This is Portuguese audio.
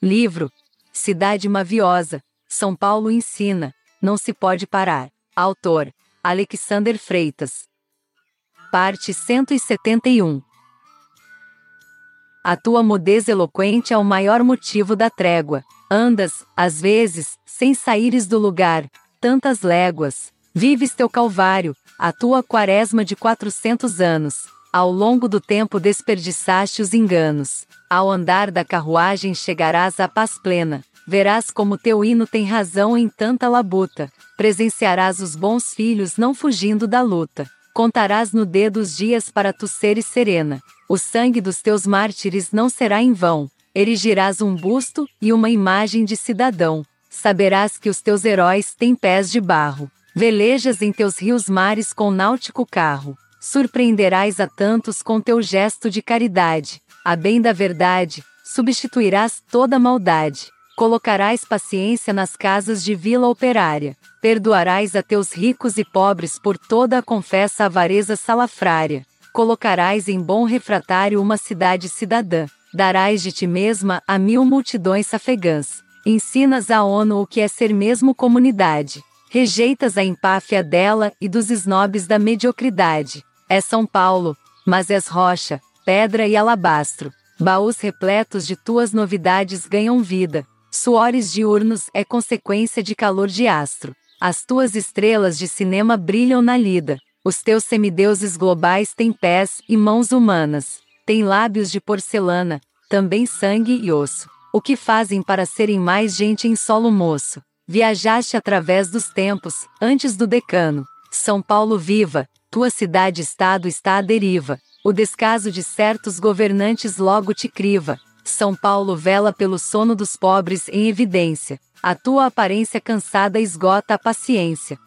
Livro Cidade Maviosa, São Paulo ensina, não se pode parar. Autor Alexander Freitas. Parte 171 A tua mudez eloquente é o maior motivo da trégua. Andas, às vezes, sem saíres do lugar, tantas léguas. Vives teu calvário, a tua quaresma de quatrocentos anos. Ao longo do tempo desperdiçaste os enganos. Ao andar da carruagem chegarás à paz plena. Verás como teu hino tem razão em tanta labuta. Presenciarás os bons filhos não fugindo da luta. Contarás no dedo os dias para tu seres serena. O sangue dos teus mártires não será em vão. Erigirás um busto e uma imagem de cidadão. Saberás que os teus heróis têm pés de barro. Velejas em teus rios mares com náutico carro. Surpreenderás a tantos com teu gesto de caridade. A bem da verdade, substituirás toda maldade. Colocarás paciência nas casas de vila operária. Perdoarás a teus ricos e pobres por toda a confessa avareza salafrária. Colocarás em bom refratário uma cidade cidadã. Darás de ti mesma a mil multidões safegãs. Ensinas à ONU o que é ser mesmo comunidade. Rejeitas a empáfia dela e dos snobs da mediocridade. É São Paulo, mas és rocha, pedra e alabastro. Baús repletos de tuas novidades ganham vida. Suores diurnos é consequência de calor de astro. As tuas estrelas de cinema brilham na lida. Os teus semideuses globais têm pés e mãos humanas. Têm lábios de porcelana, também sangue e osso. O que fazem para serem mais gente em solo moço? Viajaste através dos tempos, antes do decano. São Paulo viva, tua cidade-estado está à deriva. O descaso de certos governantes logo te criva. São Paulo vela pelo sono dos pobres em evidência. A tua aparência cansada esgota a paciência.